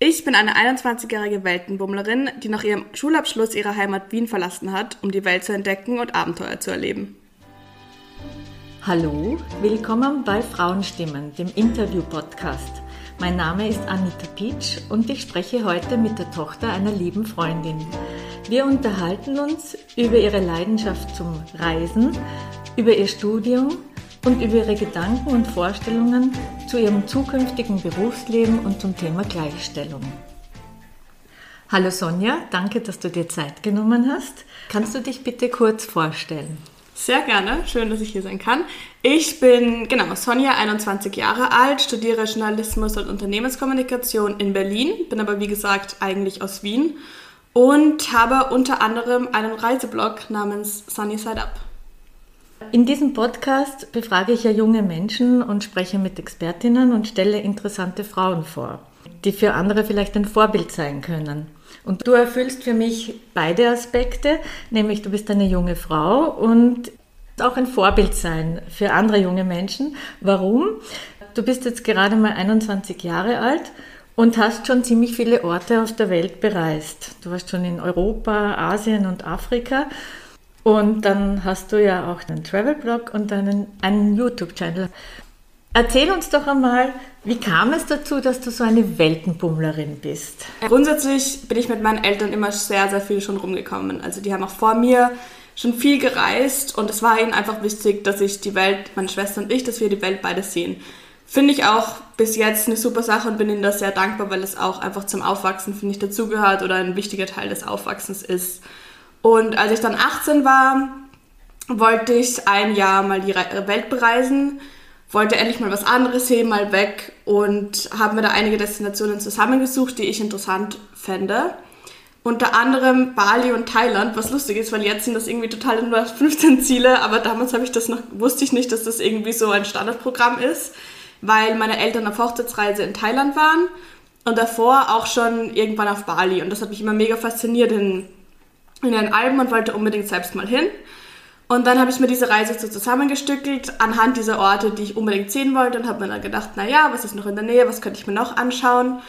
Ich bin eine 21-jährige Weltenbummlerin, die nach ihrem Schulabschluss ihre Heimat Wien verlassen hat, um die Welt zu entdecken und Abenteuer zu erleben. Hallo, willkommen bei Frauenstimmen, dem Interview-Podcast. Mein Name ist Anita Pietsch und ich spreche heute mit der Tochter einer lieben Freundin. Wir unterhalten uns über ihre Leidenschaft zum Reisen, über ihr Studium und über ihre Gedanken und Vorstellungen zu ihrem zukünftigen Berufsleben und zum Thema Gleichstellung. Hallo Sonja, danke, dass du dir Zeit genommen hast. Kannst du dich bitte kurz vorstellen? Sehr gerne, schön, dass ich hier sein kann. Ich bin, genau, Sonja, 21 Jahre alt, studiere Journalismus und Unternehmenskommunikation in Berlin, bin aber wie gesagt eigentlich aus Wien und habe unter anderem einen Reiseblog namens Sunny Side Up. In diesem Podcast befrage ich ja junge Menschen und spreche mit Expertinnen und stelle interessante Frauen vor, die für andere vielleicht ein Vorbild sein können. Und du erfüllst für mich beide Aspekte, nämlich du bist eine junge Frau und auch ein Vorbild sein für andere junge Menschen. Warum? Du bist jetzt gerade mal 21 Jahre alt und hast schon ziemlich viele Orte auf der Welt bereist. Du warst schon in Europa, Asien und Afrika. Und dann hast du ja auch einen Travel-Blog und einen, einen YouTube-Channel. Erzähl uns doch einmal, wie kam es dazu, dass du so eine Weltenbummlerin bist? Grundsätzlich bin ich mit meinen Eltern immer sehr, sehr viel schon rumgekommen. Also die haben auch vor mir schon viel gereist und es war ihnen einfach wichtig, dass ich die Welt, meine Schwester und ich, dass wir die Welt beide sehen. Finde ich auch bis jetzt eine super Sache und bin ihnen da sehr dankbar, weil es auch einfach zum Aufwachsen, finde ich, dazugehört oder ein wichtiger Teil des Aufwachsens ist. Und als ich dann 18 war, wollte ich ein Jahr mal die Welt bereisen wollte endlich mal was anderes sehen, mal weg und habe mir da einige Destinationen zusammengesucht, die ich interessant fände. Unter anderem Bali und Thailand, was lustig ist, weil jetzt sind das irgendwie total nur 15 Ziele, aber damals ich das noch, wusste ich nicht, dass das irgendwie so ein Standardprogramm ist, weil meine Eltern auf Hochzeitsreise in Thailand waren und davor auch schon irgendwann auf Bali und das hat mich immer mega fasziniert in, in den Alpen und wollte unbedingt selbst mal hin. Und dann habe ich mir diese Reise so zusammengestückelt anhand dieser Orte, die ich unbedingt sehen wollte und habe mir dann gedacht, naja, was ist noch in der Nähe, was könnte ich mir noch anschauen.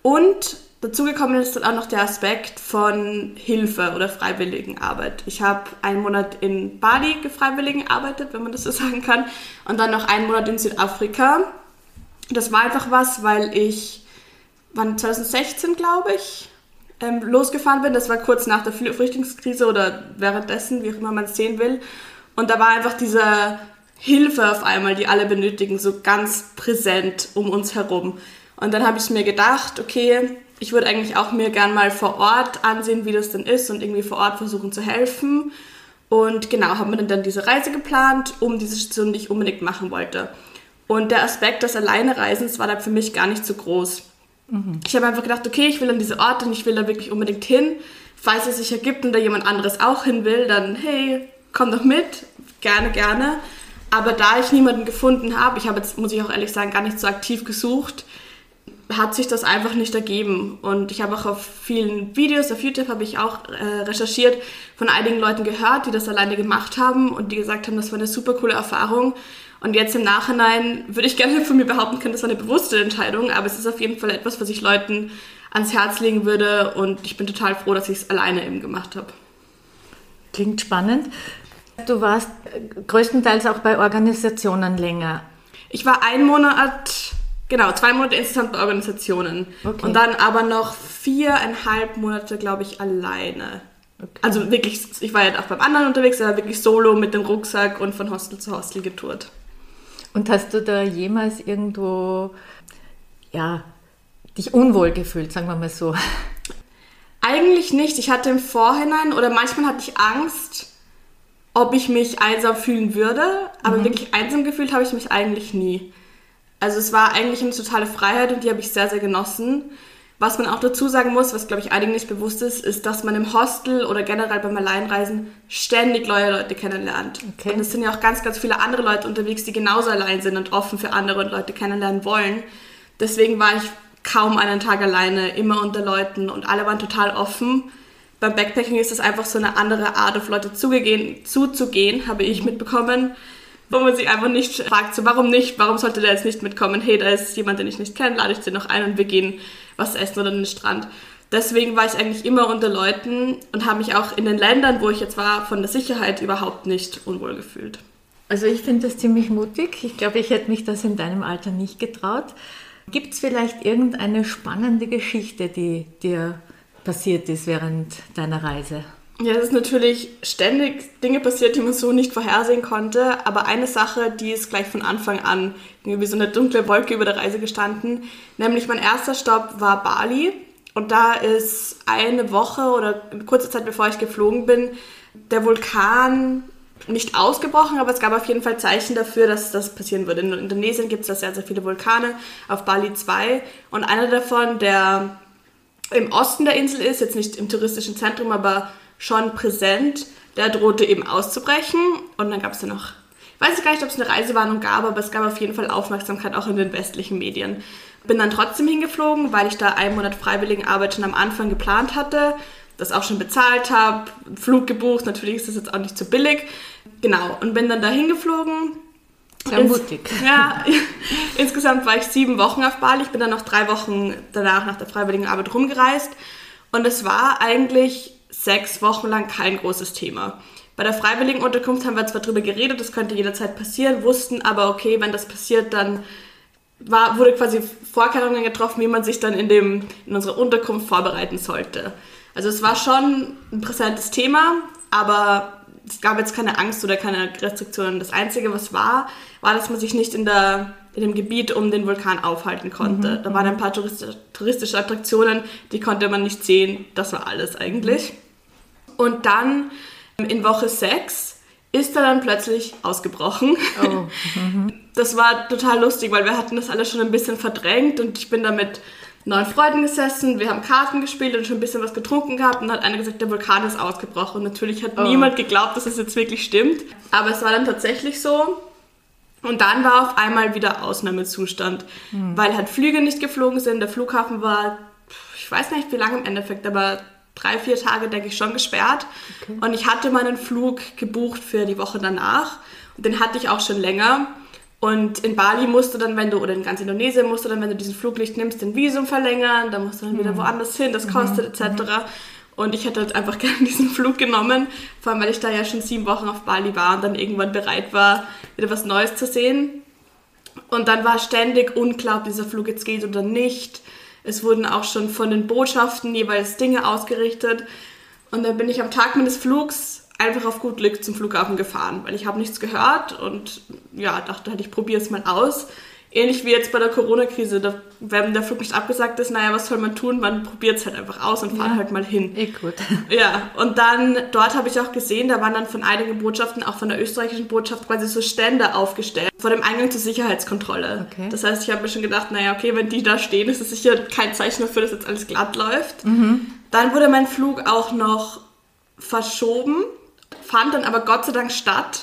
Und dazugekommen ist dann auch noch der Aspekt von Hilfe oder Freiwilligenarbeit. Ich habe einen Monat in Bali gefreiwilligen gearbeitet, wenn man das so sagen kann, und dann noch einen Monat in Südafrika. Das war einfach was, weil ich, wann 2016 glaube ich, ähm, losgefahren bin. Das war kurz nach der Flüchtlingskrise oder währenddessen, wie auch immer man es sehen will. Und da war einfach diese Hilfe auf einmal, die alle benötigen, so ganz präsent um uns herum. Und dann habe ich mir gedacht, okay, ich würde eigentlich auch mir gern mal vor Ort ansehen, wie das denn ist und irgendwie vor Ort versuchen zu helfen. Und genau, habe mir dann diese Reise geplant, um diese Station, die ich unbedingt machen wollte. Und der Aspekt des Alleinereisens war da für mich gar nicht so groß. Mhm. Ich habe einfach gedacht, okay, ich will an diese Orte und ich will da wirklich unbedingt hin. Falls es sich ergibt und da jemand anderes auch hin will, dann hey, komm doch mit, gerne, gerne. Aber da ich niemanden gefunden habe, ich habe jetzt, muss ich auch ehrlich sagen, gar nicht so aktiv gesucht, hat sich das einfach nicht ergeben. Und ich habe auch auf vielen Videos, auf YouTube habe ich auch äh, recherchiert, von einigen Leuten gehört, die das alleine gemacht haben und die gesagt haben, das war eine super coole Erfahrung. Und jetzt im Nachhinein würde ich gerne von mir behaupten können, das war eine bewusste Entscheidung, aber es ist auf jeden Fall etwas, was ich Leuten ans Herz legen würde und ich bin total froh, dass ich es alleine eben gemacht habe. Klingt spannend. Du warst größtenteils auch bei Organisationen länger. Ich war ein Monat, genau, zwei Monate insgesamt bei Organisationen. Okay. Und dann aber noch viereinhalb Monate, glaube ich, alleine. Okay. Also wirklich, ich war ja auch beim anderen unterwegs, aber wirklich solo mit dem Rucksack und von Hostel zu Hostel getourt. Und hast du da jemals irgendwo, ja, dich unwohl gefühlt, sagen wir mal so? Eigentlich nicht. Ich hatte im Vorhinein oder manchmal hatte ich Angst, ob ich mich einsam fühlen würde, aber mhm. wirklich einsam gefühlt habe ich mich eigentlich nie. Also es war eigentlich eine totale Freiheit und die habe ich sehr, sehr genossen. Was man auch dazu sagen muss, was glaube ich einigen nicht bewusst ist, ist, dass man im Hostel oder generell beim Alleinreisen ständig neue Leute kennenlernt. Okay. Und es sind ja auch ganz, ganz viele andere Leute unterwegs, die genauso allein sind und offen für andere und Leute kennenlernen wollen. Deswegen war ich kaum einen Tag alleine, immer unter Leuten und alle waren total offen. Beim Backpacking ist es einfach so eine andere Art, auf Leute zugehen, zuzugehen, habe ich mitbekommen, wo man sich einfach nicht fragt, so warum nicht, warum sollte der jetzt nicht mitkommen? Hey, da ist jemand, den ich nicht kenne, lade ich den noch ein und wir gehen was essen oder den Strand. Deswegen war ich eigentlich immer unter Leuten und habe mich auch in den Ländern, wo ich jetzt war, von der Sicherheit überhaupt nicht unwohl gefühlt. Also ich finde das ziemlich mutig. Ich glaube, ich hätte mich das in deinem Alter nicht getraut. Gibt es vielleicht irgendeine spannende Geschichte, die dir passiert ist während deiner Reise? Ja, es ist natürlich ständig Dinge passiert, die man so nicht vorhersehen konnte. Aber eine Sache, die ist gleich von Anfang an wie so eine dunkle Wolke über der Reise gestanden. Nämlich mein erster Stopp war Bali. Und da ist eine Woche oder kurze Zeit bevor ich geflogen bin, der Vulkan nicht ausgebrochen, aber es gab auf jeden Fall Zeichen dafür, dass das passieren würde. In Indonesien gibt es da sehr, sehr viele Vulkane, auf Bali zwei. Und einer davon, der im Osten der Insel ist, jetzt nicht im touristischen Zentrum, aber schon präsent, der drohte eben auszubrechen. Und dann gab es ja noch, ich weiß gar nicht, ob es eine Reisewarnung gab, aber es gab auf jeden Fall Aufmerksamkeit auch in den westlichen Medien. Bin dann trotzdem hingeflogen, weil ich da einen Monat Freiwilligenarbeit schon am Anfang geplant hatte, das auch schon bezahlt habe, Flug gebucht, natürlich ist das jetzt auch nicht so billig. Genau, und bin dann da hingeflogen. Sehr mutig. Ja, insgesamt war ich sieben Wochen auf Bali. Ich bin dann noch drei Wochen danach nach der Freiwilligenarbeit rumgereist. Und es war eigentlich sechs Wochen lang kein großes Thema. Bei der Freiwilligenunterkunft haben wir zwar darüber geredet, das könnte jederzeit passieren, wussten aber, okay, wenn das passiert, dann war, wurde quasi Vorkehrungen getroffen, wie man sich dann in, dem, in unserer Unterkunft vorbereiten sollte. Also es war schon ein präsentes Thema, aber es gab jetzt keine Angst oder keine Restriktionen. Das Einzige, was war, war, dass man sich nicht in, der, in dem Gebiet um den Vulkan aufhalten konnte. Mhm. Da waren ein paar touristische Attraktionen, die konnte man nicht sehen. Das war alles eigentlich. Und dann in Woche 6 ist er dann plötzlich ausgebrochen. Oh. Mhm. Das war total lustig, weil wir hatten das alles schon ein bisschen verdrängt und ich bin damit neun Freunden gesessen, wir haben Karten gespielt und schon ein bisschen was getrunken gehabt und hat einer gesagt, der Vulkan ist ausgebrochen. Und natürlich hat oh. niemand geglaubt, dass es das jetzt wirklich stimmt. Aber es war dann tatsächlich so. Und dann war auf einmal wieder Ausnahmezustand, hm. weil halt Flüge nicht geflogen sind. Der Flughafen war, ich weiß nicht wie lange im Endeffekt, aber drei, vier Tage, denke ich, schon gesperrt. Okay. Und ich hatte meinen Flug gebucht für die Woche danach. Und den hatte ich auch schon länger. Und in Bali musst du dann, wenn du, oder in ganz Indonesien musst du dann, wenn du diesen Fluglicht nimmst, den Visum verlängern, dann musst du dann wieder mhm. woanders hin, das kostet mhm. etc. Und ich hätte jetzt einfach gerne diesen Flug genommen, vor allem weil ich da ja schon sieben Wochen auf Bali war und dann irgendwann bereit war, wieder was Neues zu sehen. Und dann war ständig unklar, ob dieser Flug jetzt geht oder nicht. Es wurden auch schon von den Botschaften jeweils Dinge ausgerichtet. Und dann bin ich am Tag meines Flugs einfach auf gut Glück zum Flughafen gefahren, weil ich habe nichts gehört und ja, dachte halt, ich probiere es mal aus. Ähnlich wie jetzt bei der Corona-Krise, wenn der Flug nicht abgesagt ist, naja, was soll man tun? Man probiert es halt einfach aus und fährt ja, halt mal hin. Eh gut. Ja, und dann, dort habe ich auch gesehen, da waren dann von einigen Botschaften, auch von der österreichischen Botschaft, quasi so Stände aufgestellt vor dem Eingang zur Sicherheitskontrolle. Okay. Das heißt, ich habe mir schon gedacht, naja, okay, wenn die da stehen, ist das sicher kein Zeichen dafür, dass jetzt alles glatt läuft. Mhm. Dann wurde mein Flug auch noch verschoben fand dann aber Gott sei Dank statt.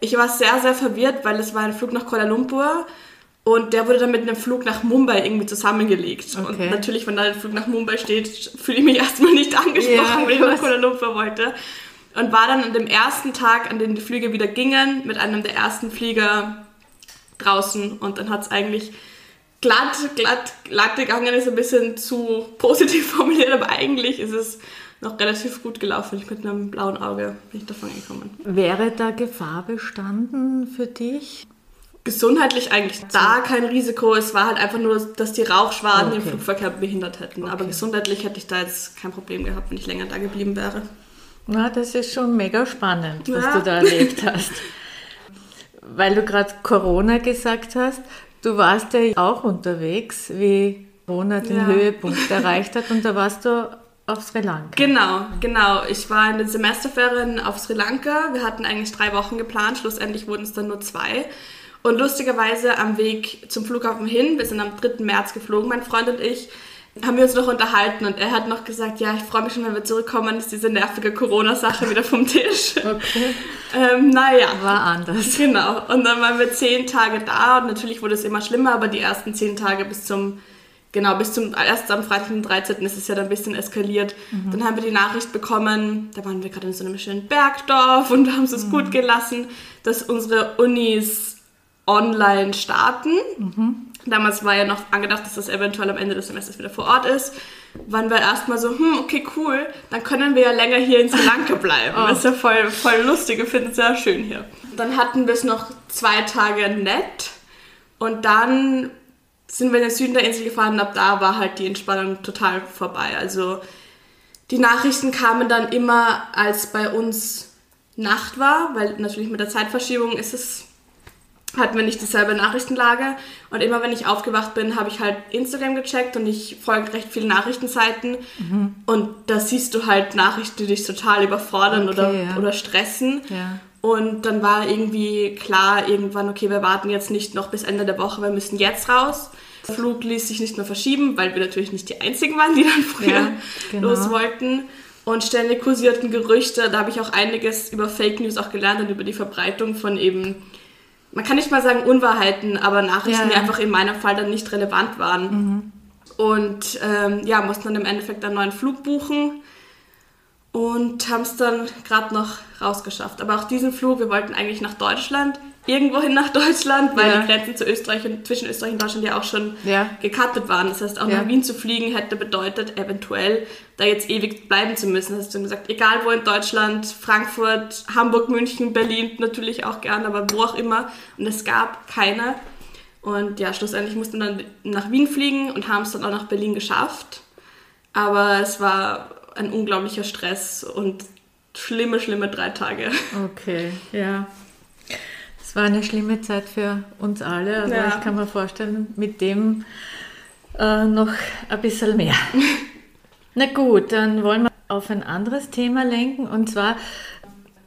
Ich war sehr, sehr verwirrt, weil es war ein Flug nach Kuala Lumpur und der wurde dann mit einem Flug nach Mumbai irgendwie zusammengelegt. Okay. Und natürlich, wenn da ein Flug nach Mumbai steht, fühle ich mich erstmal nicht angesprochen, ja, wenn ich nach Kuala Lumpur wollte. Und war dann an dem ersten Tag, an dem die Flüge wieder gingen, mit einem der ersten Flieger draußen und dann hat es eigentlich glatt, glatt, glatt gegangen, ist ein bisschen zu positiv formuliert, aber eigentlich ist es noch relativ gut gelaufen. Ich mit einem blauen Auge bin ich davon gekommen. Wäre da Gefahr bestanden für dich? Gesundheitlich eigentlich da kein Risiko. Es war halt einfach nur, dass die Rauchschwaden okay. den Flugverkehr behindert hätten. Okay. Aber gesundheitlich hätte ich da jetzt kein Problem gehabt, wenn ich länger da geblieben wäre. Na, das ist schon mega spannend, was ja. du da erlebt hast. Weil du gerade Corona gesagt hast, du warst ja auch unterwegs, wie Corona den ja. Höhepunkt erreicht hat und da warst du auf Sri Lanka. Genau, genau. Ich war in den Semesterferien auf Sri Lanka. Wir hatten eigentlich drei Wochen geplant, schlussendlich wurden es dann nur zwei. Und lustigerweise am Weg zum Flughafen hin, wir sind am 3. März geflogen, mein Freund und ich, haben wir uns noch unterhalten und er hat noch gesagt, ja, ich freue mich schon, wenn wir zurückkommen, ist diese nervige Corona-Sache wieder vom Tisch. Okay. Ähm, naja. War anders. Genau. Und dann waren wir zehn Tage da und natürlich wurde es immer schlimmer, aber die ersten zehn Tage bis zum genau, bis zum, erst am Freitag, den 13. ist es ja dann ein bisschen eskaliert. Mhm. Dann haben wir die Nachricht bekommen, da waren wir gerade in so einem schönen Bergdorf und haben es uns mhm. gut gelassen, dass unsere Unis online starten. Mhm. Damals war ja noch angedacht, dass das eventuell am Ende des Semesters wieder vor Ort ist. Waren wir erstmal so, hm, okay, cool, dann können wir ja länger hier in Sri Lanka bleiben. oh. Das ist ja voll, voll lustig, wir finden es sehr schön hier. Dann hatten wir es noch zwei Tage nett und dann sind wir in den Süden der Insel gefahren und ab da war halt die Entspannung total vorbei. Also die Nachrichten kamen dann immer, als bei uns Nacht war, weil natürlich mit der Zeitverschiebung ist es hatten wir nicht dieselbe Nachrichtenlage. Und immer wenn ich aufgewacht bin, habe ich halt Instagram gecheckt und ich folge recht vielen Nachrichtenseiten. Mhm. Und da siehst du halt Nachrichten, die dich total überfordern okay, oder, ja. oder stressen. Ja. Und dann war irgendwie klar, irgendwann, okay, wir warten jetzt nicht noch bis Ende der Woche, wir müssen jetzt raus. Der Flug ließ sich nicht mehr verschieben, weil wir natürlich nicht die Einzigen waren, die dann früher ja, genau. los wollten. Und ständig kursierten Gerüchte, da habe ich auch einiges über Fake News auch gelernt und über die Verbreitung von eben man kann nicht mal sagen Unwahrheiten, aber Nachrichten, ja. die einfach in meinem Fall dann nicht relevant waren. Mhm. Und ähm, ja, mussten dann im Endeffekt einen neuen Flug buchen und haben es dann gerade noch rausgeschafft. Aber auch diesen Flug, wir wollten eigentlich nach Deutschland, irgendwohin nach Deutschland, weil ja. die Grenzen zu Österreich und, zwischen Österreich und Deutschland ja auch schon ja. gekattet waren. Das heißt, auch ja. nach Wien zu fliegen hätte bedeutet, eventuell da jetzt ewig bleiben zu müssen. Das hast du gesagt, egal wo in Deutschland, Frankfurt, Hamburg, München, Berlin natürlich auch gern, aber wo auch immer. Und es gab keine. Und ja, schlussendlich mussten wir dann nach Wien fliegen und haben es dann auch nach Berlin geschafft. Aber es war ein unglaublicher Stress und schlimme, schlimme drei Tage. Okay, ja. Es war eine schlimme Zeit für uns alle. Also ja. ich kann mir vorstellen, mit dem äh, noch ein bisschen mehr. Na gut, dann wollen wir auf ein anderes Thema lenken. Und zwar,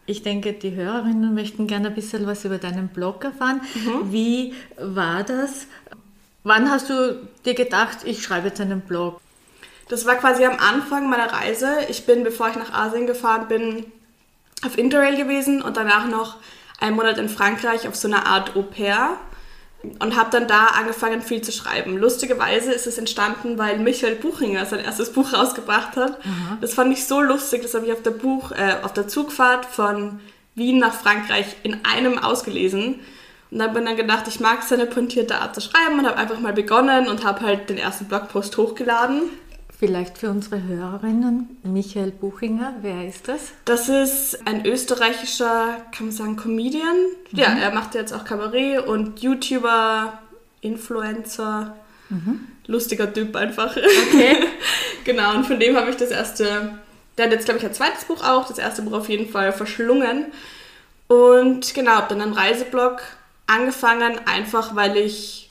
ich denke, die Hörerinnen möchten gerne ein bisschen was über deinen Blog erfahren. Mhm. Wie war das? Wann hast du dir gedacht, ich schreibe jetzt einen Blog? Das war quasi am Anfang meiner Reise. Ich bin, bevor ich nach Asien gefahren bin, auf Interrail gewesen und danach noch einen Monat in Frankreich auf so einer Art Au pair und habe dann da angefangen viel zu schreiben. Lustigerweise ist es entstanden, weil Michael Buchinger sein erstes Buch rausgebracht hat. Aha. Das fand ich so lustig, das habe ich auf der, Buch, äh, auf der Zugfahrt von Wien nach Frankreich in einem ausgelesen. Und dann bin ich dann gedacht, ich mag seine pointierte Art zu schreiben und habe einfach mal begonnen und habe halt den ersten Blogpost hochgeladen. Vielleicht für unsere Hörerinnen, Michael Buchinger, wer ist das? Das ist ein österreichischer, kann man sagen, Comedian. Mhm. Ja, er macht jetzt auch Kabarett und YouTuber, Influencer. Mhm. Lustiger Typ einfach. Okay. genau, und von dem habe ich das erste, der hat jetzt, glaube ich, ein zweites Buch auch, das erste Buch auf jeden Fall verschlungen. Und genau, habe dann einen Reiseblog angefangen, einfach weil ich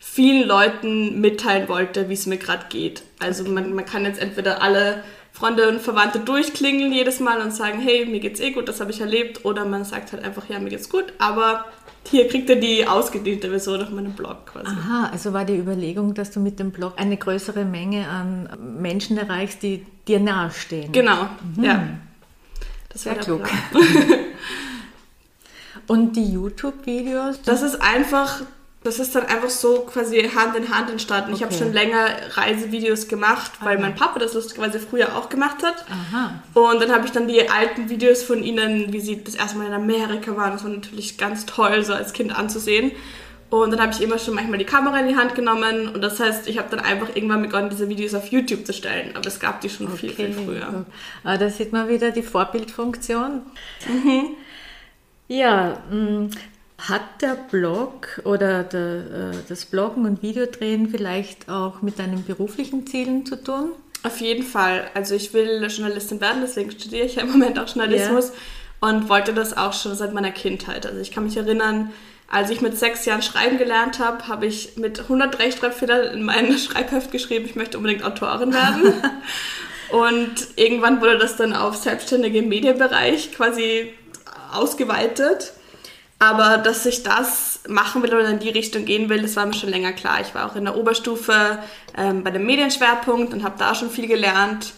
vielen Leuten mitteilen wollte, wie es mir gerade geht. Also man, man kann jetzt entweder alle Freunde und Verwandte durchklingeln jedes Mal und sagen, hey, mir geht's eh gut, das habe ich erlebt. Oder man sagt halt einfach, ja, mir geht's gut, aber hier kriegt ihr die ausgedehnte Version auf meinem Blog quasi. Aha, also war die Überlegung, dass du mit dem Blog eine größere Menge an Menschen erreichst, die dir nahestehen. Genau, mhm. ja. Das Sehr klug. und die YouTube-Videos? Das ist einfach das ist dann einfach so quasi Hand in Hand entstanden. Okay. Ich habe schon länger Reisevideos gemacht, weil Aha. mein Papa das lustigerweise früher auch gemacht hat. Aha. Und dann habe ich dann die alten Videos von ihnen, wie sie das erste Mal in Amerika waren. Das war natürlich ganz toll, so als Kind anzusehen. Und dann habe ich immer schon manchmal die Kamera in die Hand genommen und das heißt, ich habe dann einfach irgendwann begonnen, diese Videos auf YouTube zu stellen. Aber es gab die schon okay. viel, viel früher. Ah, da sieht man wieder die Vorbildfunktion. Mhm. Ja, mm, hat der Blog oder der, äh, das Bloggen und Videodrehen vielleicht auch mit deinen beruflichen Zielen zu tun? Auf jeden Fall. Also ich will Journalistin werden, deswegen studiere ich ja im Moment auch Journalismus ja. und wollte das auch schon seit meiner Kindheit. Also ich kann mich erinnern, als ich mit sechs Jahren schreiben gelernt habe, habe ich mit 100 Rechtschreibfehlern in mein Schreibheft geschrieben, ich möchte unbedingt Autorin werden. und irgendwann wurde das dann auf selbstständige Medienbereich quasi ausgeweitet. Aber dass ich das machen will oder in die Richtung gehen will, das war mir schon länger klar. Ich war auch in der Oberstufe ähm, bei dem Medienschwerpunkt und habe da schon viel gelernt.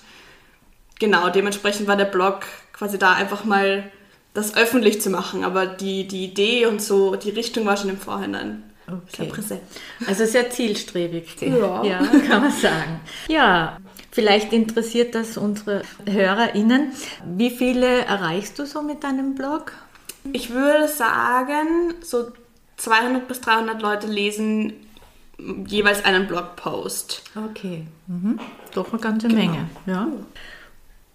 Genau, dementsprechend war der Blog quasi da einfach mal das öffentlich zu machen. Aber die, die Idee und so, die Richtung war schon im Vorhinein. Okay. Sehr präsent. Also sehr zielstrebig. Ja. ja, kann man sagen. Ja, vielleicht interessiert das unsere HörerInnen. Wie viele erreichst du so mit deinem Blog? Ich würde sagen, so 200 bis 300 Leute lesen jeweils einen Blogpost. Okay, mhm. doch eine ganze genau. Menge. Ja.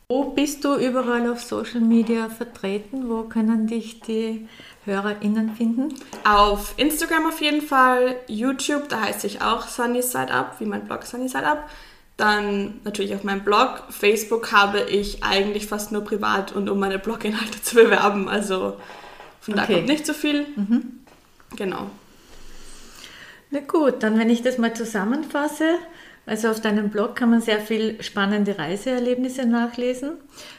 Wo bist du überall auf Social Media vertreten? Wo können dich die HörerInnen finden? Auf Instagram auf jeden Fall, YouTube, da heiße ich auch Sunny Side Up, wie mein Blog Sunny Side Up. Dann natürlich auf meinem Blog. Facebook habe ich eigentlich fast nur privat und um meine Bloginhalte zu bewerben. Also von da okay. kommt nicht so viel. Mhm. Genau. Na gut, dann wenn ich das mal zusammenfasse. Also auf deinem Blog kann man sehr viel spannende Reiseerlebnisse nachlesen.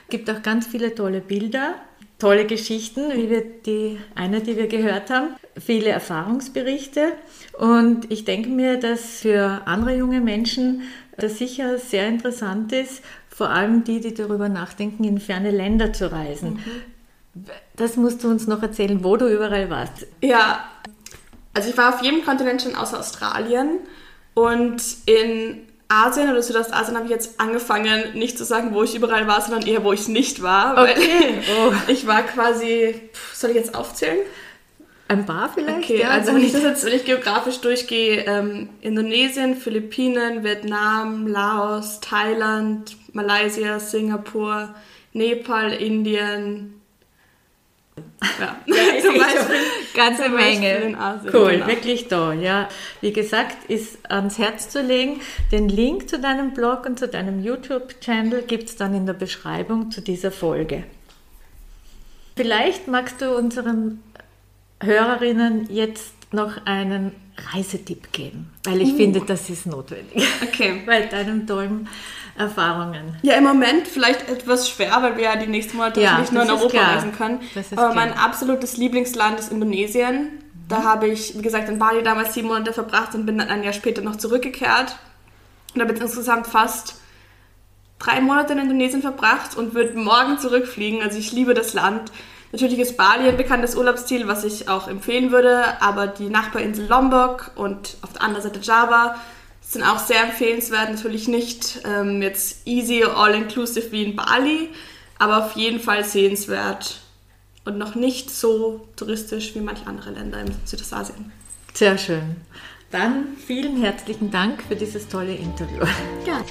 Es gibt auch ganz viele tolle Bilder, tolle Geschichten, wie wir die eine, die wir gehört haben, viele Erfahrungsberichte. Und ich denke mir, dass für andere junge Menschen das sicher sehr interessant ist, vor allem die, die darüber nachdenken, in ferne Länder zu reisen. Mhm. Das musst du uns noch erzählen, wo du überall warst. Ja, also ich war auf jedem Kontinent schon außer Australien und in Asien oder Südostasien habe ich jetzt angefangen, nicht zu sagen, wo ich überall war, sondern eher, wo ich nicht war. Okay. Oh. Ich war quasi, soll ich jetzt aufzählen? Ein paar vielleicht? Okay, ja, also wenn ich das jetzt, wenn ich geografisch durchgehe, ähm, Indonesien, Philippinen, Vietnam, Laos, Thailand, Malaysia, Singapur, Nepal, Indien, ja, ja zum Beispiel, ganze zum Menge. Asien, cool, genau. wirklich toll. Ja, wie gesagt, ist ans Herz zu legen. Den Link zu deinem Blog und zu deinem YouTube-Channel gibt es dann in der Beschreibung zu dieser Folge. Vielleicht magst du unseren Hörerinnen jetzt noch einen Reisetipp geben, weil ich uh. finde, das ist notwendig. Okay. Bei deinen tollen Erfahrungen. Ja, im Moment vielleicht etwas schwer, weil wir ja die nächsten Monate ja, nicht nur in Europa klar. reisen können. Aber klar. mein absolutes Lieblingsland ist Indonesien. Mhm. Da habe ich, wie gesagt, in Bali damals sieben Monate verbracht und bin dann ein Jahr später noch zurückgekehrt. Und habe jetzt insgesamt fast drei Monate in Indonesien verbracht und würde morgen zurückfliegen. Also ich liebe das Land. Natürlich ist Bali ein bekanntes Urlaubsziel, was ich auch empfehlen würde, aber die Nachbarinsel Lombok und auf der anderen Seite Java sind auch sehr empfehlenswert. Natürlich nicht ähm, jetzt easy, all-inclusive wie in Bali, aber auf jeden Fall sehenswert und noch nicht so touristisch wie manche andere Länder in Südostasien. Sehr schön. Dann vielen herzlichen Dank für dieses tolle Interview. Ja.